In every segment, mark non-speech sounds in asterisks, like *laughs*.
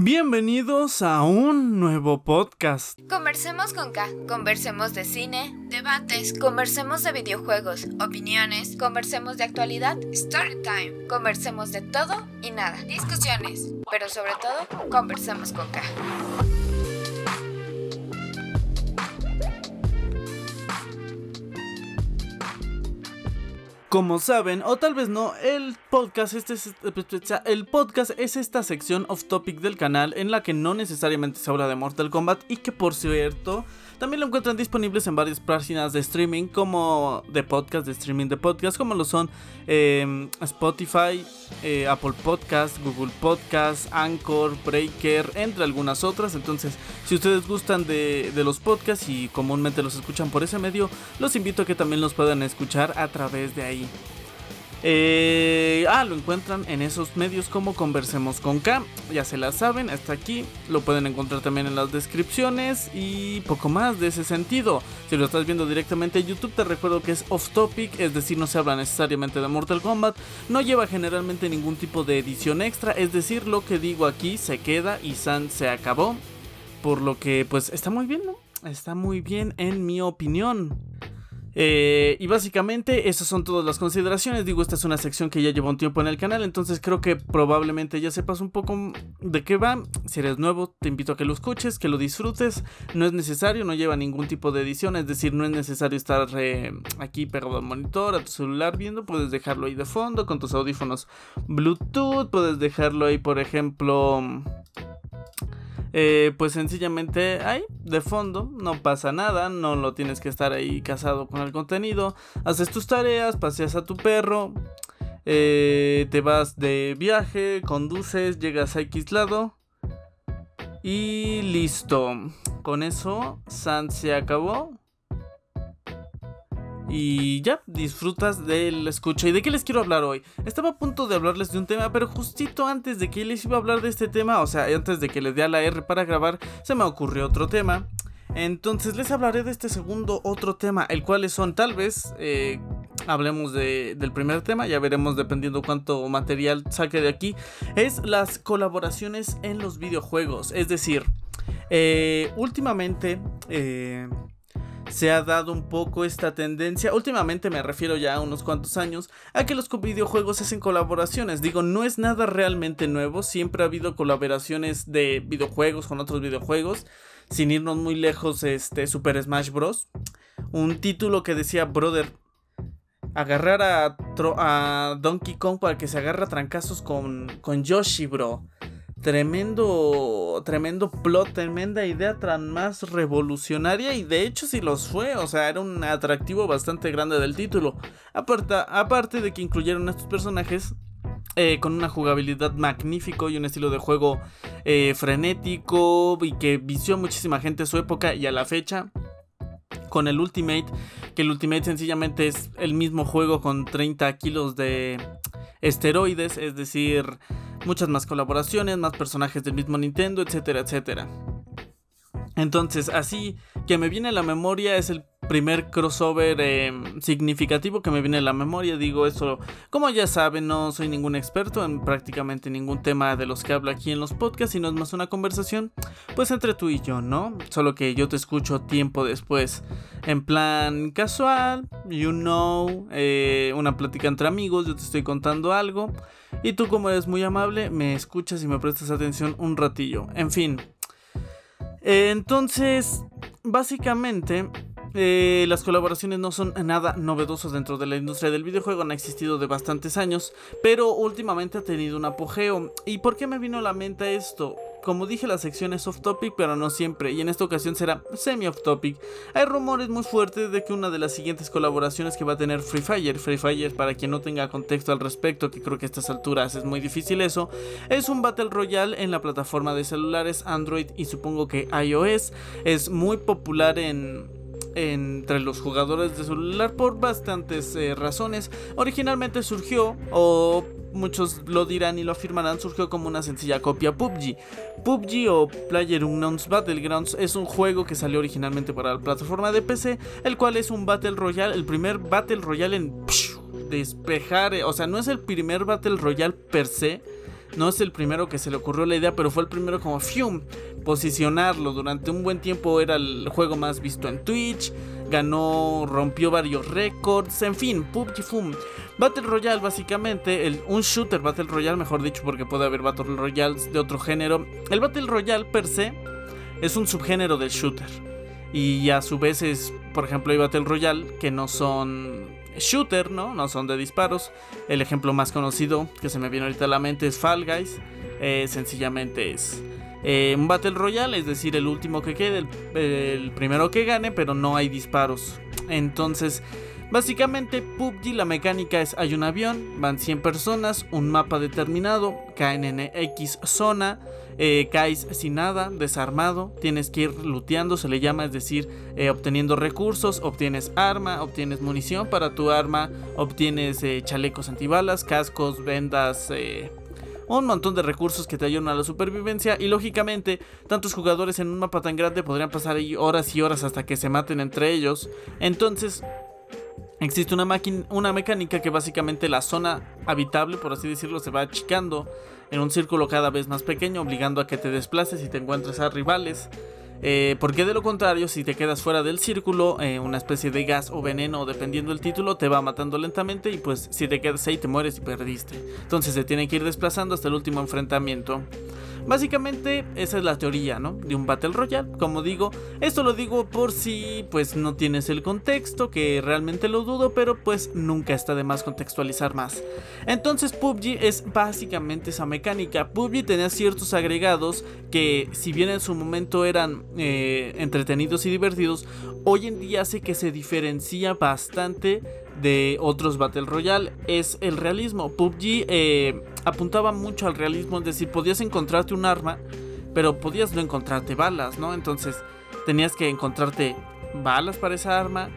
Bienvenidos a un nuevo podcast. Conversemos con K, conversemos de cine, debates, conversemos de videojuegos, opiniones, conversemos de actualidad, story time, conversemos de todo y nada, discusiones, pero sobre todo, conversemos con K. Como saben, o tal vez no, el podcast, este es, el podcast es esta sección off topic del canal en la que no necesariamente se habla de Mortal Kombat y que por cierto también lo encuentran disponibles en varias páginas de streaming, como de podcast, de streaming de podcast, como lo son em, Spotify, eh, Apple Podcast, Google Podcast, Anchor, Breaker, entre algunas otras. Entonces, si ustedes gustan de, de los podcasts y comúnmente los escuchan por ese medio, los invito a que también los puedan escuchar a través de ahí. Eh, ah, lo encuentran en esos medios como Conversemos con K. Ya se la saben, hasta aquí. Lo pueden encontrar también en las descripciones y poco más de ese sentido. Si lo estás viendo directamente en YouTube, te recuerdo que es off topic, es decir, no se habla necesariamente de Mortal Kombat. No lleva generalmente ningún tipo de edición extra, es decir, lo que digo aquí se queda y San se acabó. Por lo que, pues, está muy bien, ¿no? Está muy bien en mi opinión. Eh, y básicamente esas son todas las consideraciones. Digo, esta es una sección que ya lleva un tiempo en el canal, entonces creo que probablemente ya sepas un poco de qué va. Si eres nuevo, te invito a que lo escuches, que lo disfrutes. No es necesario, no lleva ningún tipo de edición, es decir, no es necesario estar eh, aquí pegado al monitor, a tu celular viendo. Puedes dejarlo ahí de fondo con tus audífonos Bluetooth, puedes dejarlo ahí, por ejemplo eh, pues sencillamente ahí, de fondo, no pasa nada, no lo tienes que estar ahí casado con el contenido, haces tus tareas, paseas a tu perro, eh, te vas de viaje, conduces, llegas a X lado y listo. Con eso, San se acabó. Y ya, disfrutas del escucha. ¿Y de qué les quiero hablar hoy? Estaba a punto de hablarles de un tema, pero justito antes de que les iba a hablar de este tema, o sea, antes de que les dé a la R para grabar, se me ocurrió otro tema. Entonces les hablaré de este segundo otro tema, el cual son tal vez... Eh, hablemos del primer tema, ya veremos dependiendo cuánto material saque de aquí, es las colaboraciones en los videojuegos. Es decir, eh, últimamente eh, se ha dado un poco esta tendencia, últimamente me refiero ya a unos cuantos años, a que los videojuegos hacen colaboraciones. Digo, no es nada realmente nuevo, siempre ha habido colaboraciones de videojuegos con otros videojuegos, sin irnos muy lejos, este Super Smash Bros. Un título que decía, brother, agarrar a, Donkey Kong para que se agarre a trancazos con, con Yoshi, bro tremendo, tremendo plot, tremenda idea tan más revolucionaria y de hecho sí los fue, o sea, era un atractivo bastante grande del título. Aparte, aparte de que incluyeron a estos personajes eh, con una jugabilidad magnífico y un estilo de juego eh, frenético y que vició muchísima gente en su época y a la fecha. Con el Ultimate, que el Ultimate sencillamente es el mismo juego con 30 kilos de esteroides, es decir, muchas más colaboraciones, más personajes del mismo Nintendo, etcétera, etcétera. Entonces, así que me viene a la memoria es el primer crossover em, significativo que me viene a la memoria. Digo eso, como ya saben, no soy ningún experto en prácticamente ningún tema de los que hablo aquí en los podcasts, sino es más una conversación, pues entre tú y yo, ¿no? Solo que yo te escucho tiempo después, en plan casual, you know, eh, una plática entre amigos, yo te estoy contando algo, y tú como eres muy amable, me escuchas y me prestas atención un ratillo. En fin. Entonces, básicamente, eh, las colaboraciones no son nada novedosas dentro de la industria del videojuego, han existido de bastantes años, pero últimamente ha tenido un apogeo. ¿Y por qué me vino a la mente esto? Como dije, la sección es off topic, pero no siempre, y en esta ocasión será semi off topic. Hay rumores muy fuertes de que una de las siguientes colaboraciones que va a tener Free Fire, Free Fire, para quien no tenga contexto al respecto, que creo que a estas alturas es muy difícil eso, es un Battle Royale en la plataforma de celulares Android y supongo que iOS. Es muy popular en, entre los jugadores de celular por bastantes eh, razones. Originalmente surgió, o muchos lo dirán y lo afirmarán, surgió como una sencilla copia PUBG. PUBG o Player Unknown's Battlegrounds es un juego que salió originalmente para la plataforma de PC, el cual es un Battle Royale, el primer Battle Royale en despejar, eh, o sea, no es el primer Battle Royale per se, No es el primero que se le ocurrió la idea, pero fue el primero como Fium. Posicionarlo durante un buen tiempo era el juego más visto en Twitch. Ganó, rompió varios récords. En fin, PUBG Fum. Battle Royale, básicamente, un shooter Battle Royale, mejor dicho, porque puede haber Battle Royales de otro género. El Battle Royale per se es un subgénero del shooter. Y a su vez es, por ejemplo, hay Battle Royale que no son shooter, ¿no? No son de disparos. El ejemplo más conocido que se me viene ahorita a la mente es Fall Guys. Eh, sencillamente es eh, un Battle Royale, es decir, el último que quede, el primero que gane, pero no hay disparos. Entonces, Básicamente, PUBG la mecánica es hay un avión, van 100 personas, un mapa determinado, caen en X zona, eh, caes sin nada, desarmado, tienes que ir looteando, se le llama, es decir, eh, obteniendo recursos, obtienes arma, obtienes munición para tu arma, obtienes eh, chalecos antibalas, cascos, vendas, un montón de recursos que te ayudan a la supervivencia y lógicamente tantos jugadores en un mapa tan grande podrían pasar ahí horas y horas hasta que se maten entre ellos. Entonces Existe una, una mecánica que básicamente la zona habitable, por así decirlo, se va achicando en un círculo cada vez más pequeño, obligando a que te desplaces y te encuentres a rivales. Eh, porque de lo contrario, si te quedas fuera del círculo, eh, una especie de gas o veneno, dependiendo del título, te va matando lentamente y pues si te quedas ahí te mueres y perdiste. Entonces se tiene que ir desplazando hasta el último enfrentamiento. Básicamente esa es la teoría, ¿no? De un Battle Royale. Como digo, esto lo digo por si pues no tienes el contexto, que realmente lo dudo, pero pues nunca está de más contextualizar más. Entonces PUBG es básicamente esa mecánica. PUBG tenía ciertos agregados que si bien en su momento eran eh, entretenidos y divertidos, hoy en día hace que se diferencia bastante de otros Battle Royale es el realismo. PUBG eh, apuntaba mucho al realismo, es decir, podías encontrarte un arma, pero podías no encontrarte balas, ¿no? Entonces tenías que encontrarte balas para esa arma.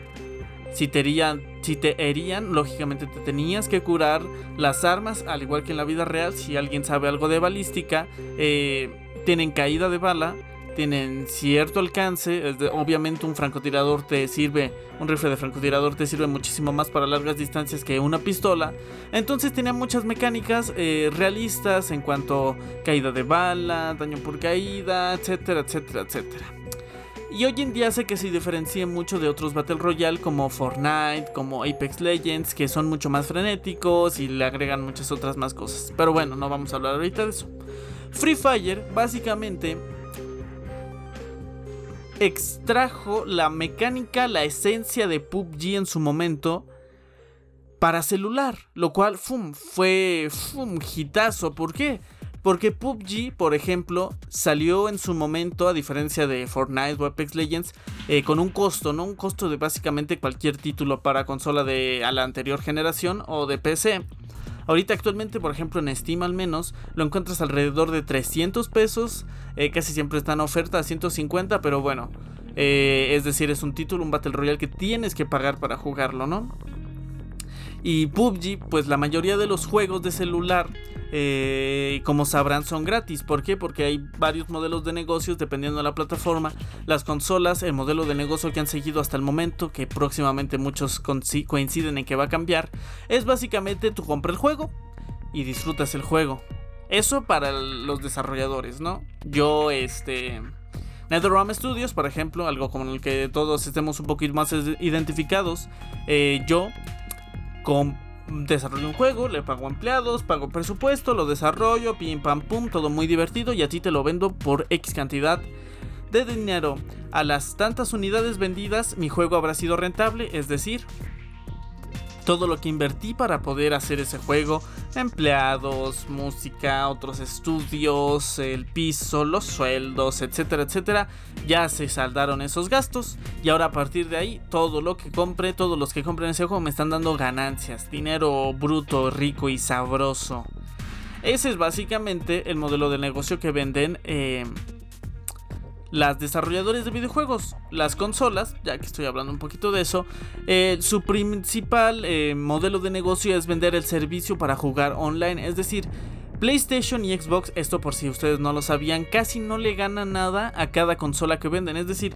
Si te herían, si te herían, lógicamente te tenías que curar las armas, al igual que en la vida real. Si alguien sabe algo de balística, eh, tienen caída de bala tienen cierto alcance. obviamente un francotirador te sirve, un rifle de francotirador te sirve muchísimo más para largas distancias que una pistola. Entonces tenía muchas mecánicas eh, realistas en cuanto a caída de bala, daño por caída, etcétera, etcétera, etcétera. Y hoy en día hace que se diferencie mucho de otros Battle Royale como Fortnite, como Apex Legends, que son mucho más frenéticos y le agregan muchas otras más cosas. Pero bueno, no vamos a hablar ahorita de eso. Free Fire básicamente extrajo la mecánica, la esencia de PUBG en su momento para celular, lo cual fue un hitazo. ¿Por qué? Porque PUBG, por ejemplo, salió en su momento, a diferencia de Fortnite o Apex Legends, eh, con un costo, ¿no? Un costo de básicamente cualquier título para consola de a la anterior generación o de PC. Ahorita actualmente, por ejemplo, en Steam al menos, lo encuentras alrededor de 300 pesos. Eh, casi siempre está en oferta a 150, pero bueno. Eh, es decir, es un título, un Battle Royale que tienes que pagar para jugarlo, ¿no? Y PUBG, pues la mayoría de los juegos de celular, eh, como sabrán, son gratis. ¿Por qué? Porque hay varios modelos de negocios dependiendo de la plataforma. Las consolas, el modelo de negocio que han seguido hasta el momento, que próximamente muchos coinciden en que va a cambiar, es básicamente tú compras el juego y disfrutas el juego. Eso para los desarrolladores, ¿no? Yo, este... NetherRealm Studios, por ejemplo, algo con el que todos estemos un poquito más identificados, eh, yo con desarrollo un juego, le pago empleados, pago presupuesto, lo desarrollo, pim pam pum, todo muy divertido y a ti te lo vendo por X cantidad de dinero. A las tantas unidades vendidas, mi juego habrá sido rentable, es decir, todo lo que invertí para poder hacer ese juego, empleados, música, otros estudios, el piso, los sueldos, etcétera, etcétera, ya se saldaron esos gastos y ahora a partir de ahí todo lo que compre, todos los que compren ese juego me están dando ganancias, dinero bruto, rico y sabroso. Ese es básicamente el modelo de negocio que venden eh, las desarrolladores de videojuegos, las consolas, ya que estoy hablando un poquito de eso, eh, su principal eh, modelo de negocio es vender el servicio para jugar online, es decir, PlayStation y Xbox, esto por si ustedes no lo sabían, casi no le ganan nada a cada consola que venden, es decir,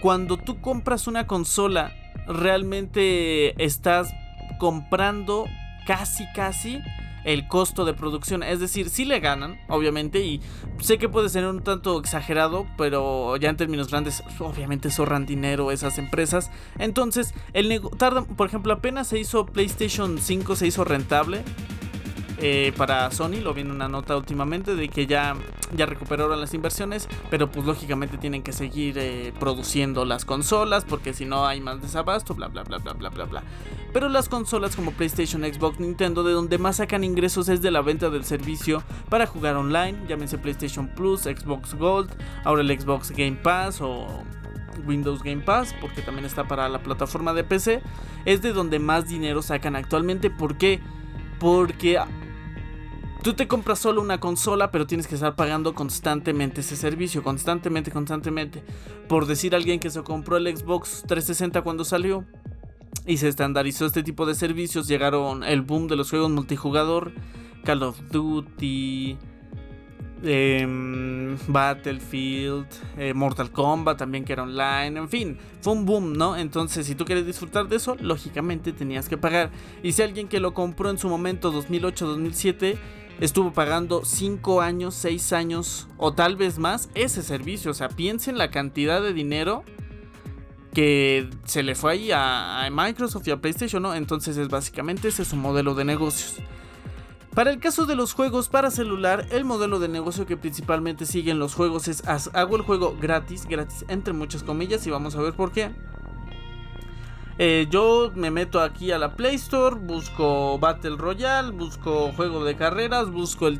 cuando tú compras una consola, realmente estás comprando casi casi el costo de producción. Es decir, si le ganan, obviamente, y sé que puede ser un tanto exagerado, pero ya en términos grandes, obviamente zorran dinero esas empresas. Entonces, el por ejemplo, apenas se hizo PlayStation 5, se hizo rentable. Eh, para Sony, lo vi en una nota últimamente de que ya, ya recuperaron las inversiones, pero pues lógicamente tienen que seguir eh, produciendo las consolas porque si no hay más desabasto, bla bla bla bla bla bla bla. Pero las consolas como PlayStation, Xbox, Nintendo, de donde más sacan ingresos es de la venta del servicio para jugar online, llámense PlayStation Plus, Xbox Gold, ahora el Xbox Game Pass o Windows Game Pass, porque también está para la plataforma de PC, es de donde más dinero sacan actualmente. ¿Por qué? Porque Tú te compras solo una consola, pero tienes que estar pagando constantemente ese servicio, constantemente, constantemente. Por decir a alguien que se compró el Xbox 360 cuando salió y se estandarizó este tipo de servicios, llegaron el boom de los juegos multijugador, Call of Duty, em, Battlefield, eh, Mortal Kombat también que era online, en fin, fue un boom, ¿no? Entonces, si tú quieres disfrutar de eso, lógicamente tenías que pagar. Y si alguien que lo compró en su momento 2008-2007 estuvo pagando 5 años, 6 años o tal vez más ese servicio. O sea, piensen la cantidad de dinero que se le fue ahí a, Microsoft y a PlayStation, ¿no? Entonces es básicamente ese es su modelo de negocios. Para el caso de los juegos para celular, el modelo de negocio que principalmente siguen los juegos es hago el juego gratis, gratis entre muchas comillas y vamos a ver por qué. Eh, yo me meto aquí a la Play Store, busco Battle Royale, busco juego de carreras, busco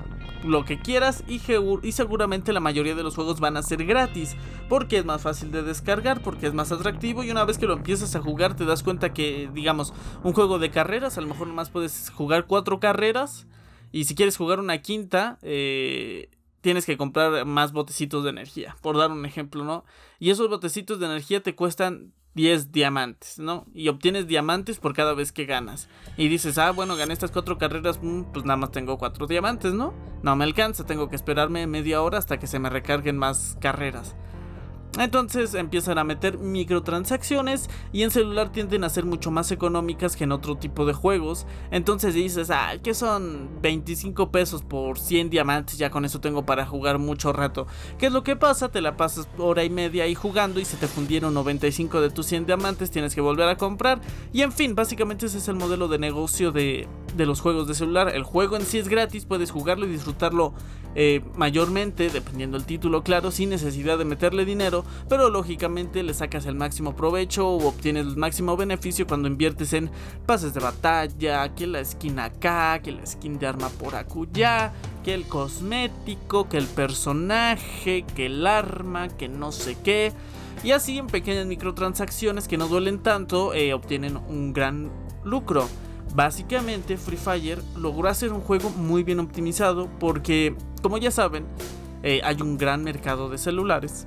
lo que quieras y, y, seguramente la mayoría de los juegos van a ser gratis porque es más fácil de descargar, porque es más atractivo y una vez que lo empiezas a jugar te das cuenta que, digamos, un juego de carreras, a lo mejor nomás puedes jugar cuatro carreras y si quieres jugar una quinta, eh, tienes que comprar más botecitos de energía, por dar un ejemplo, ¿no? Y esos botecitos de energía te cuestan 10 diamantes, ¿no? Y obtienes diamantes por cada vez que ganas. Y dices, ah, bueno, gané estas cuatro carreras, mm, pues nada más tengo cuatro diamantes, ¿no? No me alcanza, tengo que esperarme media hora hasta que se me recarguen más carreras. Entonces empiezan a meter microtransacciones y en celular tienden a ser mucho más económicas que en otro tipo de juegos. Entonces dices, ah, que son 25 pesos por 100 diamantes, ya con eso tengo para jugar mucho rato. ¿Qué es lo que pasa? Te la pasas hora y media ahí jugando y se te fundieron 95 de tus 100 diamantes, tienes que volver a comprar. Y en fin, básicamente ese es el modelo de negocio de, de los juegos de celular. El juego en sí es gratis, puedes jugarlo y disfrutarlo eh, mayormente, dependiendo del título, claro, sin necesidad de meterle dinero, pero lógicamente le sacas el máximo provecho o obtienes el máximo beneficio cuando inviertes en pases de batalla, que la skin acá, que la skin de arma por acullá, que el cosmético, que el personaje, que el arma, que no sé qué. Y así en pequeñas microtransacciones que no duelen tanto, eh, obtienen un gran lucro. Básicamente Free Fire logró hacer un juego muy bien optimizado porque, como ya saben, eh, hay un gran mercado de celulares.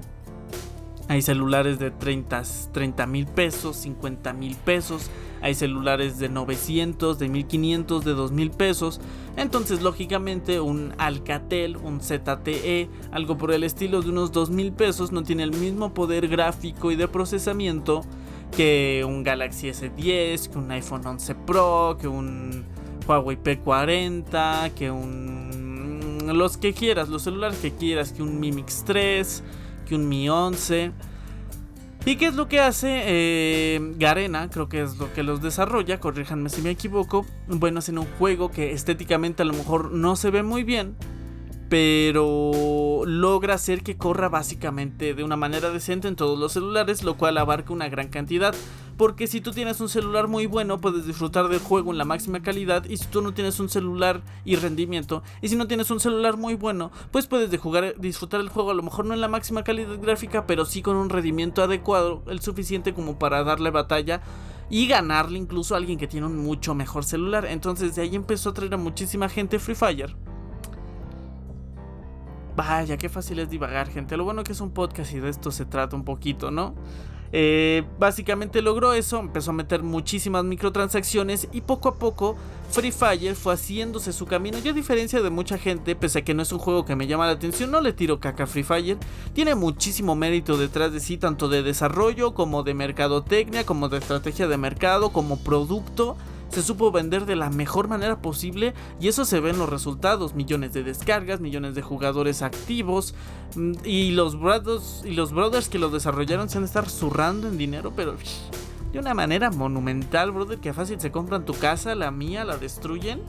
Hay celulares de 30 mil pesos, 50 mil pesos. Hay celulares de 900, de 1500, de 2000 pesos. Entonces, lógicamente, un Alcatel, un ZTE, algo por el estilo de unos 2000 pesos, no tiene el mismo poder gráfico y de procesamiento que un Galaxy S10, que un iPhone 11 Pro, que un Huawei P40, que un... los que quieras, los celulares que quieras, que un Mi Mix 3, que un Mi 11. ¿Y qué es lo que hace eh, Garena? Creo que es lo que los desarrolla, corríjanme si me equivoco. Bueno, hacen un juego que estéticamente a lo mejor no se ve muy bien, pero logra hacer que corra básicamente de una manera decente en todos los celulares, lo cual abarca una gran cantidad. Porque si tú tienes un celular muy bueno, puedes disfrutar del juego en la máxima calidad. Y si tú no tienes un celular y rendimiento, y si no tienes un celular muy bueno, pues puedes disfrutar el juego a lo mejor no en la máxima calidad gráfica, pero sí con un rendimiento adecuado, el suficiente como para darle batalla y ganarle incluso a alguien que tiene un mucho mejor celular. Entonces de ahí empezó a traer a muchísima gente Free Fire. Vaya, qué fácil es divagar, gente. Lo bueno que es un podcast y de esto se trata un poquito, ¿no? Eh, básicamente logró eso, empezó a meter muchísimas microtransacciones y poco a poco Free Fire fue haciéndose su camino. Y a diferencia de mucha gente, pese a que no es un juego que me llama la atención, no le tiro caca a Free Fire. Tiene muchísimo mérito detrás de sí, tanto de desarrollo como de mercadotecnia, como de estrategia de mercado, como producto se supo vender de la mejor manera posible y eso se ve en los resultados, millones de descargas, millones de jugadores activos mm, y los brothers, y los brothers que lo desarrollaron se han de estar zurrando en dinero, pero de una manera monumental, brother, que fácil se compran tu casa, la mía, la destruyen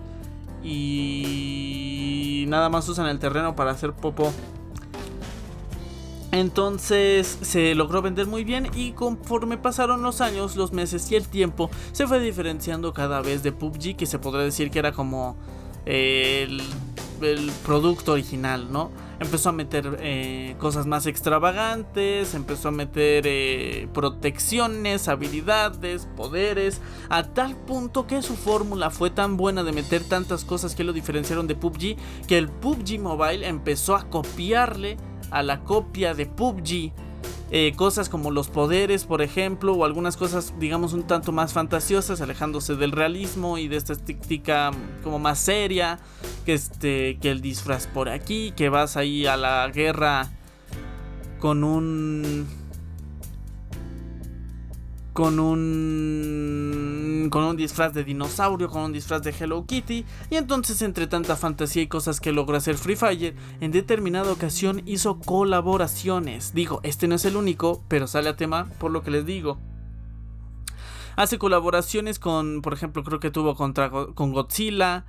y nada más usan el terreno para hacer popo. Entonces se logró vender muy bien y conforme pasaron los años, los meses y el tiempo, se fue diferenciando cada vez de PUBG, que se podría decir que era como el, producto original, ¿no? Empezó a meter eh, cosas más extravagantes, empezó a meter eh, protecciones, habilidades, poderes, a tal punto que su fórmula fue tan buena de meter tantas cosas que lo diferenciaron de PUBG, que el PUBG Mobile empezó a copiarle a la copia de PUBG. Eh, cosas como los poderes, por ejemplo, o algunas cosas, digamos, un tanto más fantasiosas, alejándose del realismo y de esta estética como más seria, que, este, que el disfraz por aquí, que vas ahí a la guerra con un con un con un disfraz de dinosaurio, con un disfraz de Hello Kitty, y entonces entre tanta fantasía y cosas que logra hacer Free Fire, en determinada ocasión hizo colaboraciones. Digo, este no es el único, pero sale a tema por lo que les digo. Hace colaboraciones con, por ejemplo, creo que tuvo contra, con Godzilla,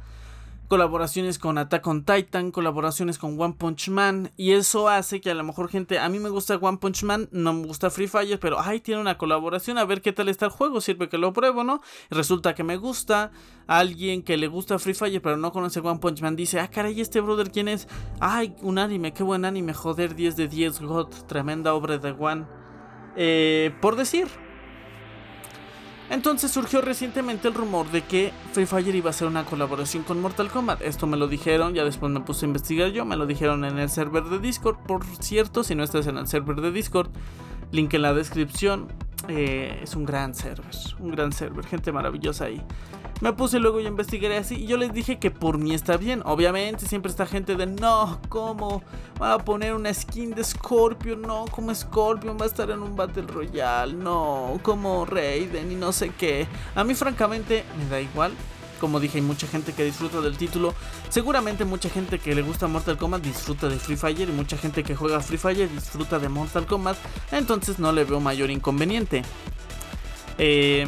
colaboraciones con Attack on Titan, colaboraciones con One Punch Man y eso hace que a lo mejor gente, a mí me gusta One Punch Man, no me gusta Free Fire, pero ay, tiene una colaboración, a ver qué tal está el juego, sirve que lo pruebo, ¿no? resulta que me gusta, alguien que le gusta Free Fire pero no conoce One Punch Man dice, ah, caray, este brother, ¿quién es? Ay, un anime, qué buen anime, joder, 10 de 10, God, tremenda obra de One. Eh, por decir, entonces surgió recientemente el rumor de que Free Fire iba a hacer una colaboración con Mortal Kombat. Esto me lo dijeron, ya después me puse a investigar yo, me lo dijeron en el server de Discord. Por cierto, si no estás en el server de Discord, link en la descripción. Eh, es un gran server, un gran server, gente maravillosa ahí. Me puse luego y investigaré así y yo les dije que por mí está bien. Obviamente siempre está gente de no, ¿cómo? Van a poner una skin de Scorpion, no, como Scorpion va a estar en un Battle Royale, no, como Raiden y no sé qué. A mí francamente me da igual. Como dije, hay mucha gente que disfruta del título. Seguramente mucha gente que le gusta Mortal Kombat disfruta de Free Fire y mucha gente que juega Free Fire disfruta de Mortal Kombat. Entonces no le veo mayor inconveniente. Eh,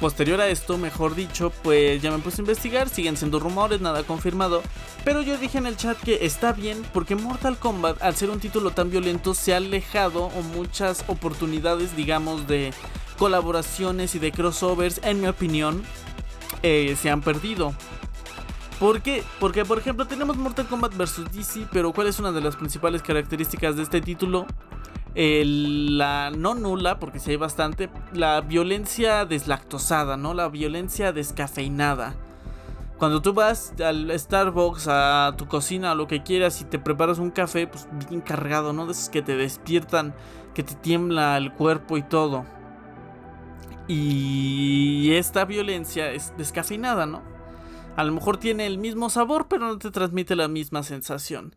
posterior a esto, mejor dicho, pues ya me puse a investigar, siguen siendo rumores, nada confirmado, pero yo dije en el chat que está bien porque Mortal Kombat, al ser un título tan violento, se ha alejado o muchas oportunidades, digamos, de colaboraciones y de crossovers, en mi opinión, eh, se han perdido. ¿Por qué? Porque, por ejemplo, tenemos Mortal Kombat vs. DC, pero ¿cuál es una de las principales características de este título? La no nula, porque si hay bastante, la violencia deslactosada, ¿no? La violencia descafeinada. Cuando tú vas al Starbucks, a tu cocina, o lo que quieras, y te preparas un café, pues bien cargado, ¿no? De que te despiertan, que te tiembla el cuerpo y todo. Y esta violencia es descafeinada, ¿no? A lo mejor tiene el mismo sabor, pero no te transmite la misma sensación.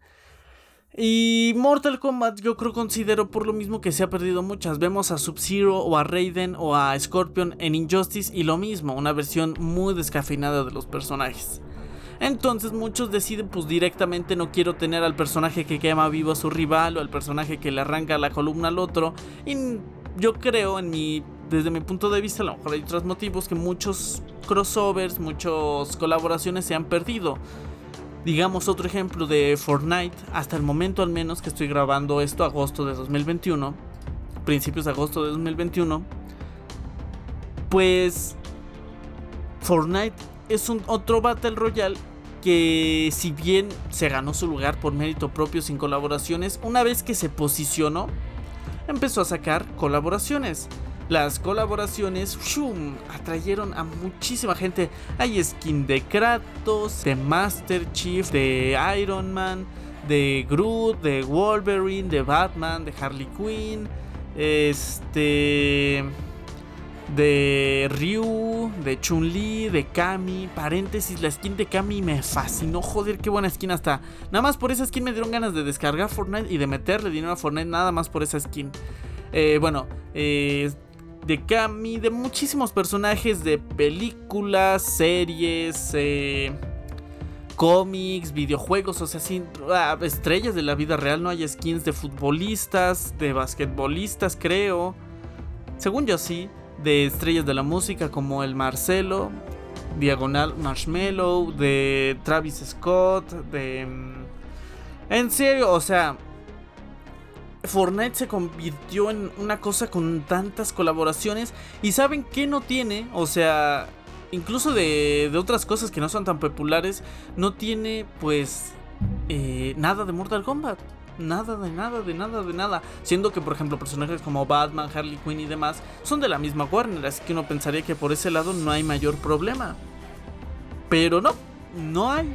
Y Mortal Kombat yo creo considero por lo mismo que se ha perdido muchas. Vemos a Sub-Zero o a Raiden o a Scorpion en Injustice y lo mismo, una versión muy descafeinada de los personajes. Entonces muchos deciden pues directamente no quiero tener al personaje que quema vivo a su rival o al personaje que le arranca la columna al otro. Y yo creo en mi, desde mi punto de vista, a lo mejor hay otros motivos que muchos crossovers, muchas colaboraciones se han perdido. Digamos otro ejemplo de Fortnite, hasta el momento al menos que estoy grabando esto, agosto de 2021, principios de agosto de 2021, pues Fortnite es un otro Battle Royale que si bien se ganó su lugar por mérito propio sin colaboraciones, una vez que se posicionó, empezó a sacar colaboraciones. Las colaboraciones atrayeron a muchísima gente. Hay skin de Kratos, de Master Chief, de Iron Man, de Groot, de Wolverine, de Batman, de Harley Quinn, este de Ryu, de Chun-Li, de Kami, paréntesis, la skin de Kami me fascinó, joder, qué buena skin hasta. Nada más por esa skin me dieron ganas de descargar Fortnite y de meterle dinero a Fortnite nada más por esa skin. Eh, bueno, eh, de Kami, de muchísimos personajes de películas, series, eh, cómics, videojuegos, o sea, sin ah, estrellas de la vida real, no hay skins de futbolistas, de basquetbolistas, creo. Según yo sí, de estrellas de la música como el Marcelo, Diagonal Marshmallow, de Travis Scott, de... Mm, en serio, o sea, Fortnite se convirtió en una cosa con tantas colaboraciones y saben que no tiene, o sea, incluso de, otras cosas que no son tan populares, no tiene pues eh, nada de Mortal Kombat. Nada de nada, de nada, de nada. Siendo que, por ejemplo, personajes como Batman, Harley Quinn y demás son de la misma Warner, así que uno pensaría que por ese lado no hay mayor problema. Pero no, no hay.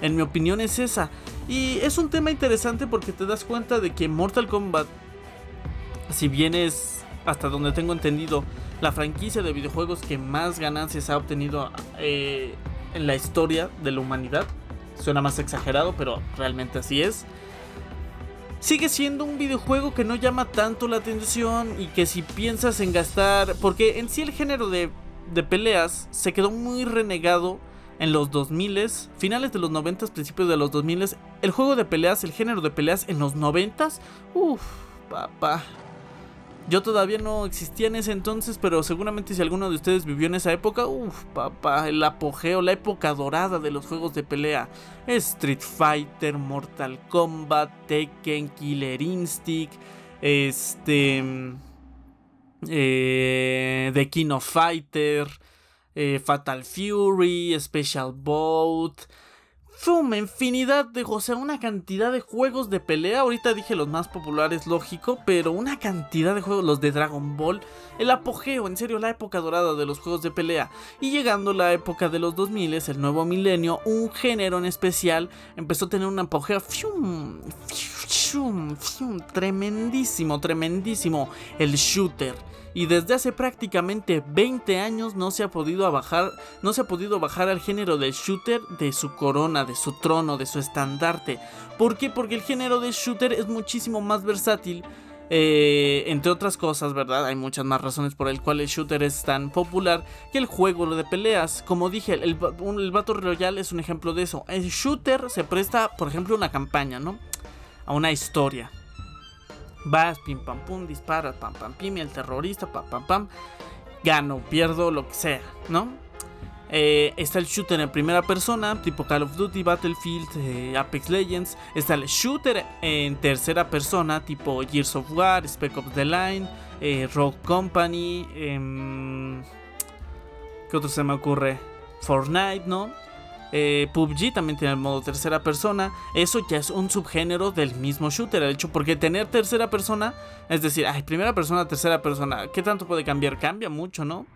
En mi opinión es esa. Y es un tema interesante porque te das cuenta de que Mortal Kombat, si bien es hasta donde tengo entendido, la franquicia de videojuegos que más ganancias ha obtenido eh, en la historia de la humanidad, suena más exagerado, pero realmente así es. Sigue siendo un videojuego que no llama tanto la atención y que si piensas en gastar, porque en sí el género de, de peleas se quedó muy renegado en los 2000, finales de los 90, principios de los 2000, el juego de peleas, el género de peleas en los 90, uff, papá. Yo todavía no existía en ese entonces, pero seguramente si alguno de ustedes vivió en esa época, uff, papá, el apogeo, la época dorada de los juegos de pelea. Street Fighter, Mortal Kombat, Tekken, Killer Instinct, este... Eh, The King Fighter, eh, Fatal Fury, Special Boat. Una infinidad de, o sea, una cantidad de juegos de pelea. Ahorita dije los más populares, lógico, pero una cantidad de juegos, los de Dragon Ball. El apogeo, en serio, la época dorada de los juegos de pelea. Y llegando la época de los 2000, el nuevo milenio, un género en especial empezó a tener un apogeo. Fium, fium, fium, tremendísimo, tremendísimo. El shooter y desde hace prácticamente 20 años no se ha podido bajar, no se ha podido bajar al género del shooter de su corona, de su trono, de su estandarte. ¿Por qué? Porque el género del shooter es muchísimo más versátil. Eh, entre otras cosas, ¿verdad? Hay muchas más razones por el cual el shooter es tan popular que el juego de peleas. Como dije, el, el Battle Royale es un ejemplo de eso. El shooter se presta, por ejemplo, a una campaña, ¿no? A una historia. Vas, pim pam pum, disparas, pam pam pim, el terrorista, pam pam pam. Gano, pierdo, lo que sea, ¿no? Eh, está el shooter en primera persona, tipo Call of Duty, Battlefield, eh, Apex Legends. Está el shooter en tercera persona, tipo Gears of War, Spec Ops The Line, eh, Rogue Company. Em, ¿Qué otro se me ocurre? Fortnite, ¿no? Eh, PUBG también tiene el modo tercera persona. Eso ya es un subgénero del mismo shooter. De hecho, porque tener tercera persona, es decir, ay, primera persona, tercera persona, ¿qué tanto puede cambiar? Cambia mucho, ¿no?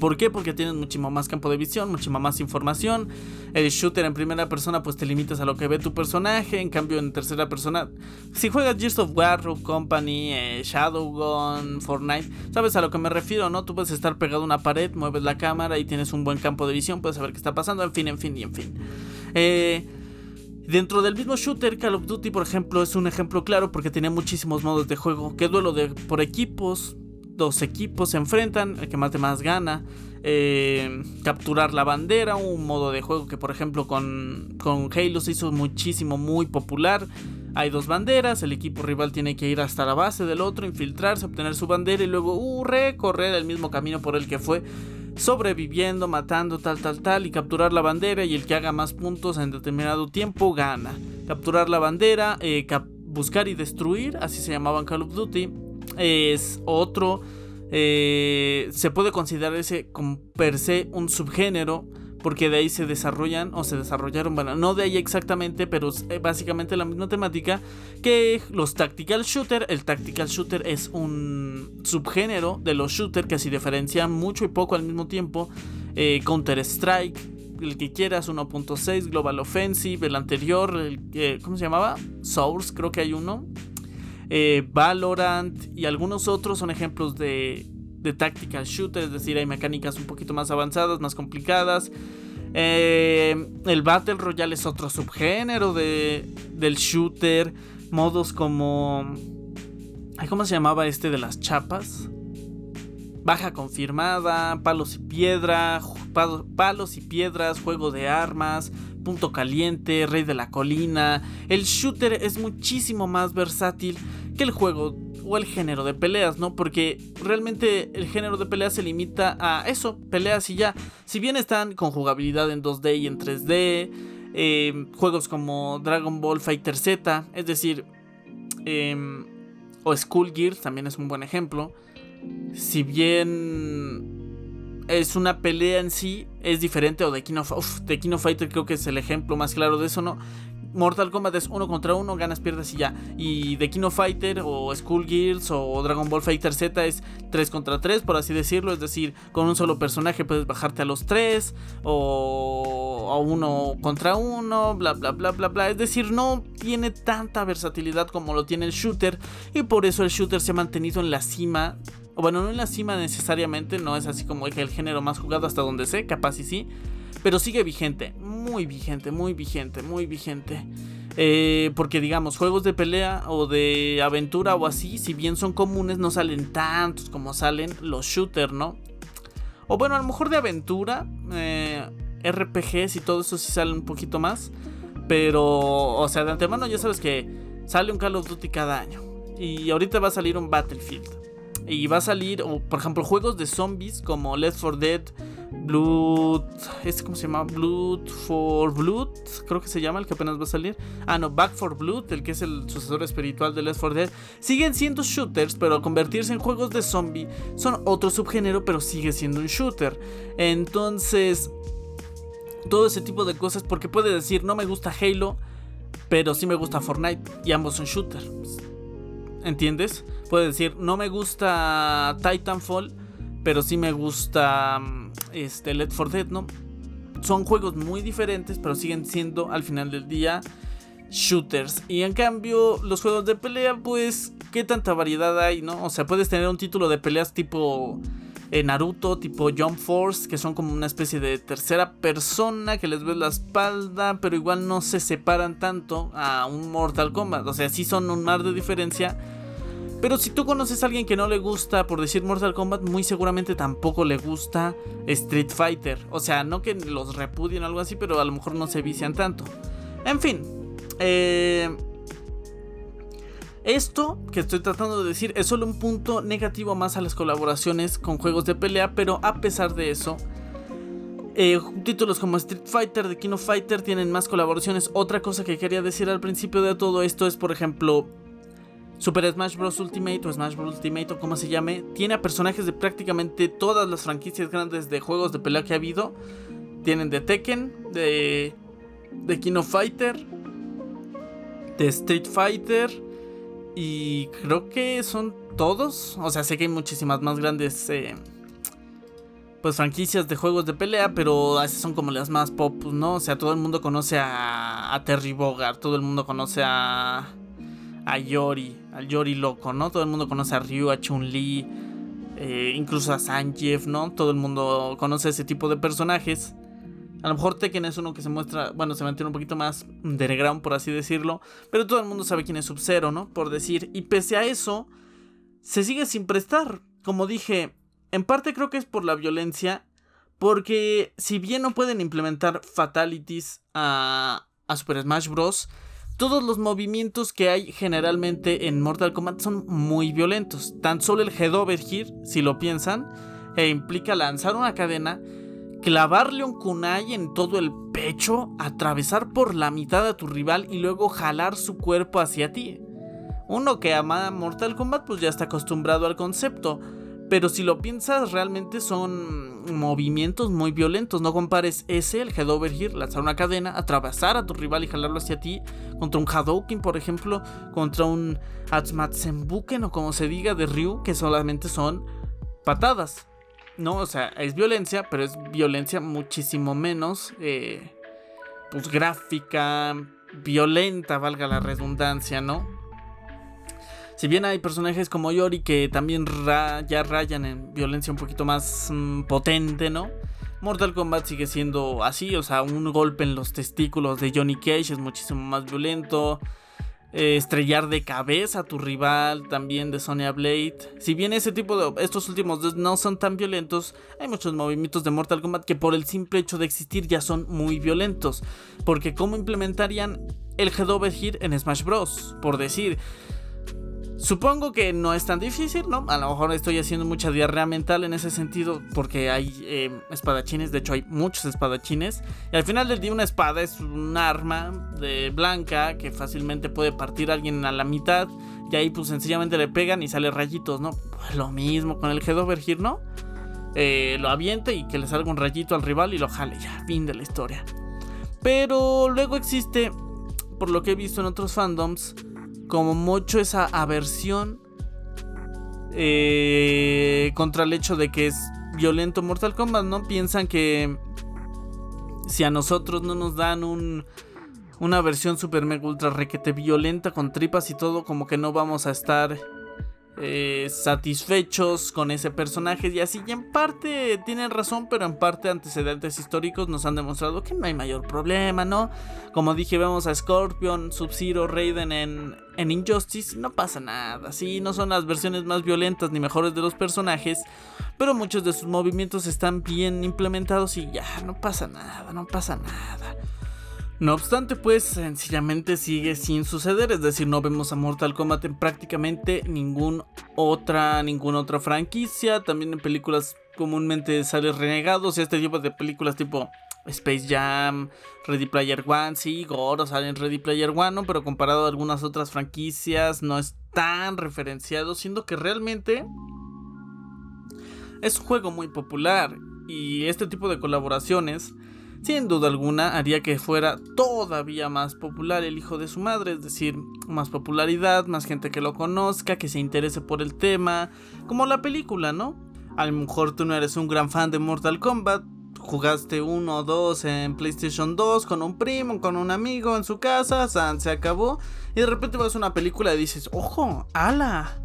¿Por qué? Porque tienes muchísimo más campo de visión, muchísima más información. El shooter en primera persona, pues te limitas a lo que ve tu personaje. En cambio, en tercera persona, si juegas Gears of War, Company, eh, Shadowgun, Fortnite, sabes a lo que me refiero, ¿no? Tú puedes estar pegado a una pared, mueves la cámara y tienes un buen campo de visión, puedes saber qué está pasando, en fin, en fin y en fin. Eh, Dentro del mismo shooter, Call of Duty, por ejemplo, es un ejemplo claro porque tiene muchísimos modos de juego. Que duelo de, por equipos, dos equipos se enfrentan, el que más de más gana. Eh, capturar la bandera, un modo de juego que por ejemplo con, con Halo se hizo muchísimo, muy popular. Hay dos banderas, el equipo rival tiene que ir hasta la base del otro, infiltrarse, obtener su bandera y luego uh, recorrer el mismo camino por el que fue, sobreviviendo, matando, tal, tal, tal, y capturar la bandera y el que haga más puntos en determinado tiempo gana. Capturar la bandera, eh, buscar y destruir, así se llamaban Call of Duty es otro. Eh, se puede considerar ese como per se un subgénero. Porque de ahí se desarrollan o se desarrollaron, bueno, no de ahí exactamente, pero eh, básicamente la misma temática que los Tactical Shooter. El Tactical Shooter es un subgénero de los shooters que se diferencian mucho y poco al mismo tiempo. Eh, Counter Strike, el que quieras, 1.6, Global Offensive, el anterior, el, ¿cómo se llamaba? Source, creo que hay uno. Eh, Valorant y algunos otros son ejemplos de, de tactical shooter, es decir, hay mecánicas un poquito más avanzadas, más complicadas. Eh, el Battle Royale es otro subgénero de, del shooter. Modos como ¿Cómo se llamaba este de las chapas? Baja confirmada, palos y piedra, palos y piedras, juego de armas, punto caliente, rey de la colina. El shooter es muchísimo más versátil que el juego o el género de peleas, ¿no? Porque realmente el género de peleas se limita a eso, peleas y ya. Si bien están con jugabilidad en 2D y en 3D, eh, juegos como Dragon Ball Fighter Z, es decir, eh, o Gears también es un buen ejemplo si bien es una pelea en sí, es diferente. O de King of, Fighter creo que es el ejemplo más claro de eso, ¿no? Mortal Kombat es uno contra uno, ganas, pierdes y ya. Y The King of Fighter o Skull Gears o Dragon Ball Fighter Z es 3 contra 3, por así decirlo. Es decir, con un solo personaje puedes bajarte a los 3 o a uno contra uno, bla, bla, bla, bla, bla. Es decir, no tiene tanta versatilidad como lo tiene el shooter. Y por eso el shooter se ha mantenido en la cima bueno, no en la cima necesariamente, no es así como el género más jugado hasta donde sé, capaz y sí. Pero sigue vigente, muy vigente, muy vigente, muy vigente. Eh, porque digamos, juegos de pelea o de aventura o así, si bien son comunes, no salen tantos como salen los shooters, ¿no? O bueno, a lo mejor de aventura, eh, RPGs y todo eso sí salen un poquito más. Pero, o sea, de antemano ya sabes que sale un Call of Duty cada año. Y ahorita va a salir un Battlefield. Y va a salir, por ejemplo, juegos de zombies como Left 4 Dead, Blood. ¿Este cómo se llama? Blood for Blood. Creo que se llama el que apenas va a salir. Ah, no, Back for Blood, el que es el sucesor espiritual de Left 4 Dead. Siguen siendo shooters, pero al convertirse en juegos de zombie son otro subgénero, pero sigue siendo un shooter. Entonces, todo ese tipo de cosas, porque puede decir, no me gusta Halo, pero sí me gusta Fortnite, y ambos son shooters. ¿Entiendes? Puede decir, no me gusta Titanfall, pero sí me gusta mm, este, Let for Dead, ¿no? Son juegos muy diferentes, pero siguen siendo al final del día shooters. Y en cambio, los juegos de pelea, pues, ¿qué tanta variedad hay, no? O sea, puedes tener un título de peleas tipo eh, Naruto, tipo Jump Force, que son como una especie de tercera persona que les ves la espalda, pero igual no se separan tanto a un Mortal Kombat. O sea, sí son un mar de diferencia pero si tú conoces a alguien que no le gusta, por decir Mortal Kombat, muy seguramente tampoco le gusta Street Fighter. O sea, no que los repudien o algo así, pero a lo mejor no se vician tanto. En fin. Eh, esto que estoy tratando de decir es solo un punto negativo más a las colaboraciones con juegos de pelea, pero a pesar de eso, eh, títulos como Street Fighter, The King of Fighter tienen más colaboraciones. Otra cosa que quería decir al principio de todo esto es, por ejemplo, Super Smash Bros. Ultimate o Smash Bros. Ultimate o como se llame, tiene a personajes de prácticamente todas las franquicias grandes de juegos de pelea que ha habido. Tienen de Tekken, de, de King of Fighter, de Street Fighter y creo que son todos. O sea, sé que hay muchísimas más grandes eh, pues franquicias de juegos de pelea, pero esas son como las más pop, ¿no? O sea, todo el mundo conoce a, a Terry Bogard, todo el mundo conoce a a Yori, al Yori loco, ¿no? Todo el mundo conoce a Ryu, a Chun-Li, eh, incluso a Sanjeev, ¿no? Todo el mundo conoce ese tipo de personajes. A lo mejor Tekken es uno que se muestra, bueno, se mantiene un poquito más underground, por así decirlo. Pero todo el mundo sabe quién es Sub-Zero, ¿no? Por decir. Y pese a eso, se sigue sin prestar. Como dije, en parte creo que es por la violencia. Porque si bien no pueden implementar fatalities a, a Super Smash Bros., todos los movimientos que hay generalmente en Mortal Kombat son muy violentos. Tan solo el head over here, si lo piensan, e implica lanzar una cadena, clavarle un kunai en todo el pecho, atravesar por la mitad a tu rival y luego jalar su cuerpo hacia ti. Uno que ama Mortal Kombat pues ya está acostumbrado al concepto, pero si lo piensas, realmente son movimientos muy violentos. No compares ese, el head over here, lanzar una cadena, atravesar a tu rival y jalarlo hacia ti, contra un Hadouken, por ejemplo, contra un Atsmatsenbuken o como se diga de Ryu, que solamente son patadas. No, o sea, es violencia, pero es violencia muchísimo menos, eh, pues gráfica, violenta, valga la redundancia, ¿no? Si bien hay personajes como Yori que también ya rayan en violencia un poquito más mm, potente, ¿no? Mortal Kombat sigue siendo así, o sea, un golpe en los testículos de Johnny Cage es muchísimo más violento. Eh, estrellar de cabeza a tu rival, también de Sonya Blade. Si bien ese tipo de estos últimos dos no son tan violentos, hay muchos movimientos de Mortal Kombat que por el simple hecho de existir ya son muy violentos, porque cómo implementarían el head over en Smash Bros. Por decir, Supongo que no es tan difícil, ¿no? A lo mejor estoy haciendo mucha diarrea mental en ese sentido porque hay eh, espadachines, de hecho hay muchos espadachines. Y al final del día una espada es un arma de blanca que fácilmente puede partir a alguien a la mitad. Y ahí pues sencillamente le pegan y sale rayitos, ¿no? Pues lo mismo con el Head ¿no? Eh, lo aviente y que le salga un rayito al rival y lo jale ya, fin de la historia. Pero luego existe, por lo que he visto en otros fandoms, como mucho esa aversión eh, contra el hecho de que es violento Mortal Kombat, ¿no? Piensan que si a nosotros no nos dan un, una versión super mega ultra requete violenta con tripas y todo, como que no vamos a estar eh, satisfechos con ese personaje y así. Y en parte tienen razón, pero en parte antecedentes históricos nos han demostrado que no hay mayor problema, ¿no? Como dije, vemos a Scorpion, Sub-Zero, Raiden en, en Injustice, no pasa nada. Sí, no son las versiones más violentas ni mejores de los personajes, pero muchos de sus movimientos están bien implementados y ya, no pasa nada, no pasa nada. No obstante, pues sencillamente sigue sin suceder, es decir, no vemos a Mortal Kombat en prácticamente otra, ninguna otra franquicia, también en películas comúnmente sale renegados y este tipo de películas tipo Space Jam, Ready Player One, sí, Goro sale en Ready Player One, pero comparado a algunas otras franquicias no es tan referenciado, siendo que realmente es un juego muy popular y este tipo de colaboraciones sin duda alguna haría que fuera todavía más popular el hijo de su madre, es decir, más popularidad, más gente que lo conozca, que se interese por el tema, como la película, ¿no? A lo mejor tú no eres un gran fan de Mortal Kombat, jugaste uno o dos en PlayStation 2 con un primo, con un amigo en su casa, se acabó, y de repente vas a una película y dices, ojo, ala,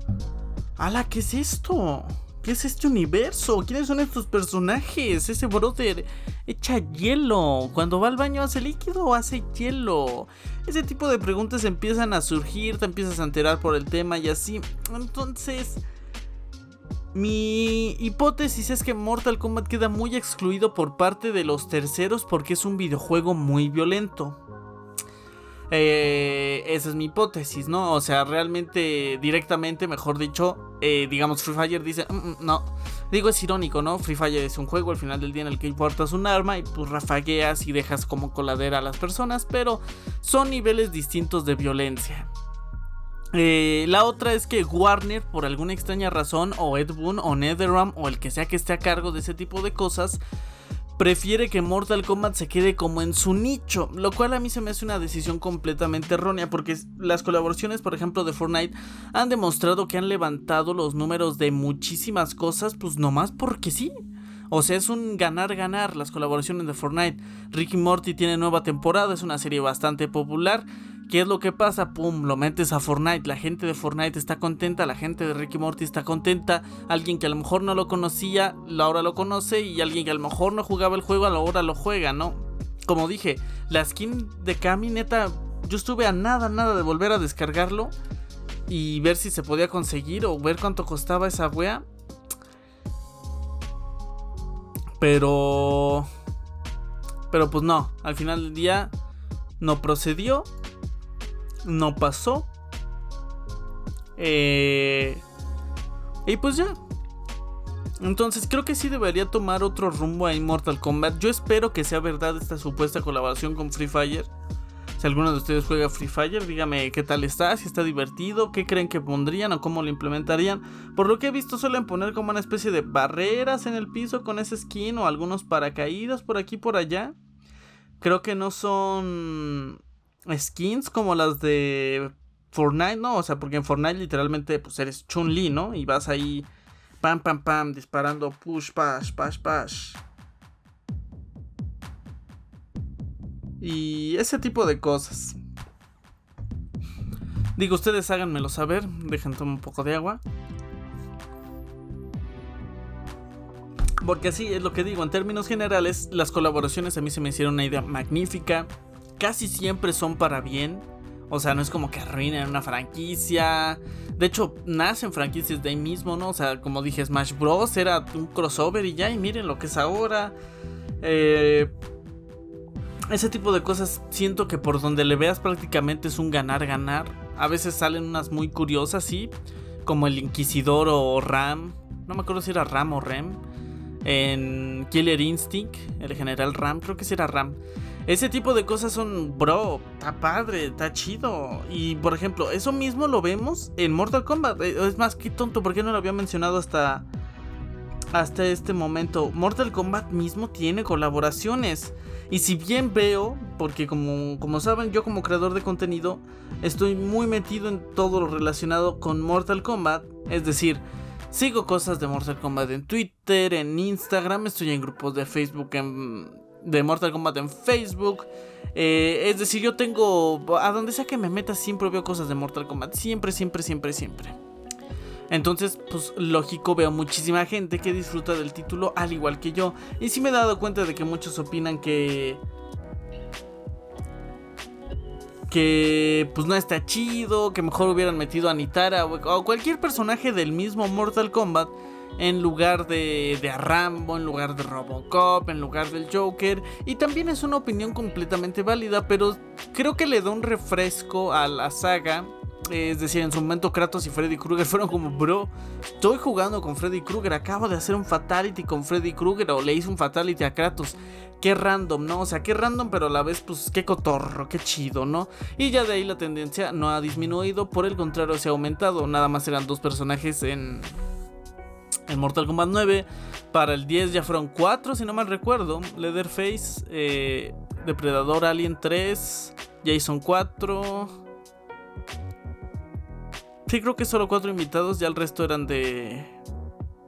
ala, ¿qué es esto? ¿Qué es este universo? ¿Quiénes son estos personajes? Ese brother echa hielo. Cuando va al baño hace líquido o hace hielo. Ese tipo de preguntas empiezan a surgir, te empiezas a enterar por el tema y así. Entonces, mi hipótesis es que Mortal Kombat queda muy excluido por parte de los terceros porque es un videojuego muy violento. Eh, esa es mi hipótesis, ¿no? O sea, realmente, directamente, mejor dicho, eh, digamos, Free Fire dice, mm, mm, no. Digo, es irónico, ¿no? Free Fire es un juego al final del día en el que importas un arma y pues rafagueas y dejas como coladera a las personas, pero son niveles distintos de violencia. Eh, la otra es que Warner, por alguna extraña razón, o Ed Boon, o NetherRealm, o el que sea que esté a cargo de ese tipo de cosas, prefiere que Mortal Kombat se quede como en su nicho, lo cual a mí se me hace una decisión completamente errónea porque las colaboraciones, por ejemplo, de Fortnite han demostrado que han levantado los números de muchísimas cosas, pues nomás porque sí. O sea, es un ganar-ganar las colaboraciones de Fortnite. Ricky Morty tiene nueva temporada, es una serie bastante popular. ¿Qué es lo que pasa? Pum, lo metes a Fortnite. La gente de Fortnite está contenta, la gente de Ricky Morty está contenta. Alguien que a lo mejor no lo conocía, ahora lo conoce. Y alguien que a lo mejor no jugaba el juego, ahora lo juega, ¿no? Como dije, la skin de Kami, neta, yo estuve a nada, nada de volver a descargarlo y ver si se podía conseguir o ver cuánto costaba esa wea. Pero. Pero pues no, al final del día no procedió no pasó. Eh, y pues ya. Entonces creo que sí debería tomar otro rumbo a Immortal Kombat. Yo espero que sea verdad esta supuesta colaboración con Free Fire. Si alguno de ustedes juega Free Fire, dígame qué tal está, si está divertido, qué creen que pondrían o cómo lo implementarían. Por lo que he visto suelen poner como una especie de barreras en el piso con ese skin o algunos paracaídas por aquí por allá. Creo que no son skins como las de Fortnite, ¿no? O sea, porque en Fortnite literalmente pues eres Chun-Li, ¿no? Y vas ahí pam pam pam disparando push pash pash pash. Y ese tipo de cosas. Digo, ustedes háganmelo saber, dejen tomar un poco de agua. Porque así es lo que digo, en términos generales, las colaboraciones a mí se me hicieron una idea magnífica casi siempre son para bien. O sea, no es como que arruinen una franquicia. De hecho, nacen franquicias de ahí mismo, ¿no? O sea, como dije, Smash Bros. era un crossover y ya, y miren lo que es ahora. Eh, ese tipo de cosas siento que por donde le veas prácticamente es un ganar-ganar. A veces salen unas muy curiosas, sí. Como el Inquisidor o Ram. No me acuerdo si era Ram o Rem. En Killer Instinct, el general Ram, creo que sí era Ram. Ese tipo de cosas son, bro, está padre, está chido. Y por ejemplo, eso mismo lo vemos en Mortal Kombat. Eh, es más, qué tonto, ¿por qué no lo había mencionado hasta, hasta este momento? Mortal Kombat mismo tiene colaboraciones. Y si bien veo, porque como, como saben, yo como creador de contenido estoy muy metido en todo lo relacionado con Mortal Kombat. Es decir, sigo cosas de Mortal Kombat en Twitter, en Instagram, estoy en grupos de Facebook, en de Mortal Kombat en Facebook. Eh, es decir, yo tengo. A donde sea que me meta, siempre veo cosas de Mortal Kombat. Siempre, siempre, siempre, siempre. Entonces, pues lógico, veo muchísima gente que disfruta del título al igual que yo. Y sí me he dado cuenta de que muchos opinan que. Que pues no está chido, que mejor hubieran metido a Nitara o cualquier personaje del mismo Mortal Kombat en lugar de, de Rambo, en lugar de Robocop, en lugar del Joker. Y también es una opinión completamente válida, pero creo que le da un refresco a la saga. Es decir, en su momento Kratos y Freddy Krueger *laughs* fueron como, bro, estoy jugando con Freddy Krueger, acabo de hacer un fatality con Freddy Krueger o le hice un fatality a Kratos. Qué random, ¿no? O sea, qué random, pero a la vez, pues, qué cotorro, qué chido, ¿no? Y ya de ahí la tendencia no ha disminuido, por el contrario, se ha aumentado. Nada más eran dos personajes en, en Mortal Kombat 9. Para el 10 ya fueron 4, si no mal recuerdo. Leatherface, eh, Depredador Alien 3, Jason 4. Sí, creo que solo 4 invitados, ya el resto eran de.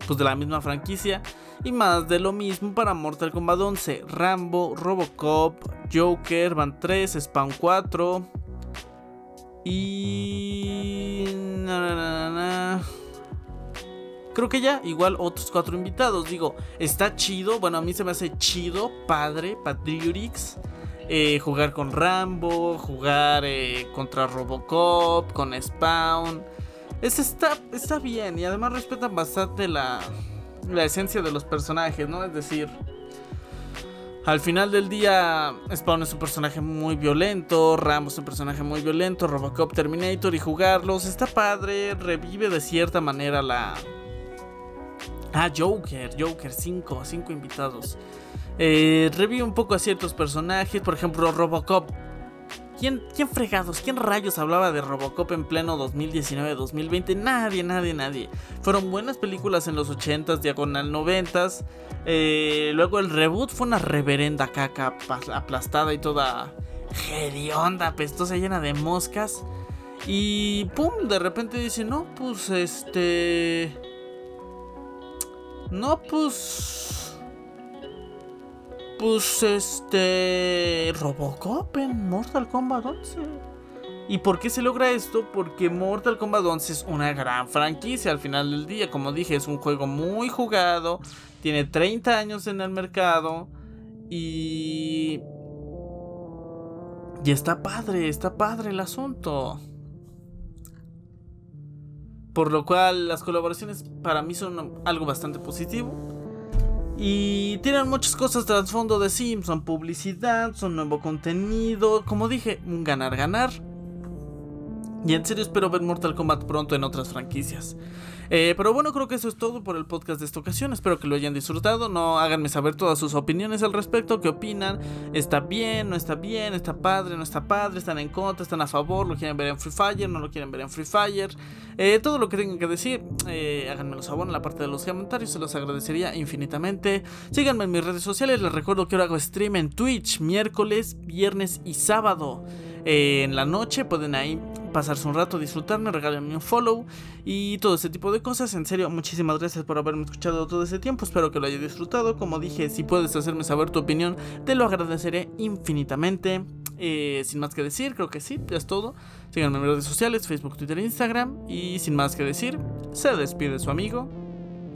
Pues de la misma franquicia. Y más de lo mismo para Mortal Kombat 11: Rambo, Robocop, Joker, Van 3, Spawn 4. Y. Creo que ya, igual otros cuatro invitados. Digo, está chido. Bueno, a mí se me hace chido, padre, Patriotix. Eh, jugar con Rambo, jugar eh, contra Robocop, con Spawn. Es, está, está bien y además respetan bastante la, la esencia de los personajes, ¿no? Es decir, al final del día, Spawn es un personaje muy violento, Rambo es un personaje muy violento, Robocop Terminator y jugarlos está padre, revive de cierta manera la, Ah, Joker, Joker, 5, 5 invitados. Eh, un poco a ciertos personajes, por ejemplo, Robocop. ¿Quién, ¿Quién fregados? ¿Quién rayos hablaba de Robocop en pleno 2019-2020? Nadie, nadie, nadie. Fueron buenas películas en los 80s, diagonal 90s. Eh, luego el reboot fue una reverenda caca aplastada y toda hedionda, pestosa, llena de moscas. Y pum, de repente dice, no, pues este... No, pues. Pues este. Robocop en Mortal Kombat 11. ¿Y por qué se logra esto? Porque Mortal Kombat 11 es una gran franquicia al final del día. Como dije, es un juego muy jugado. Tiene 30 años en el mercado. Y. Y está padre, está padre el asunto. Por lo cual las colaboraciones para mí son algo bastante positivo. Y tienen muchas cosas trasfondo de Sims, son publicidad, son nuevo contenido, como dije, un ganar-ganar. Y en serio espero ver Mortal Kombat pronto en otras franquicias. Eh, pero bueno, creo que eso es todo por el podcast de esta ocasión. Espero que lo hayan disfrutado. No háganme saber todas sus opiniones al respecto. ¿Qué opinan? ¿Está bien? ¿No está bien? ¿Está padre? ¿No está padre? ¿Están en contra? ¿Están a favor? ¿Lo quieren ver en Free Fire? ¿No lo quieren ver en Free Fire? Eh, todo lo que tengan que decir, eh, háganmelo saber en la parte de los comentarios. Se los agradecería infinitamente. Síganme en mis redes sociales. Les recuerdo que ahora hago stream en Twitch miércoles, viernes y sábado. Eh, en la noche pueden ahí pasarse un rato, disfrutarme, regalarme un follow y todo ese tipo de cosas. En serio, muchísimas gracias por haberme escuchado todo ese tiempo. Espero que lo haya disfrutado. Como dije, si puedes hacerme saber tu opinión, te lo agradeceré infinitamente. Eh, sin más que decir, creo que sí, ya es todo. Síganme en mis redes sociales, Facebook, Twitter Instagram. Y sin más que decir, se despide su amigo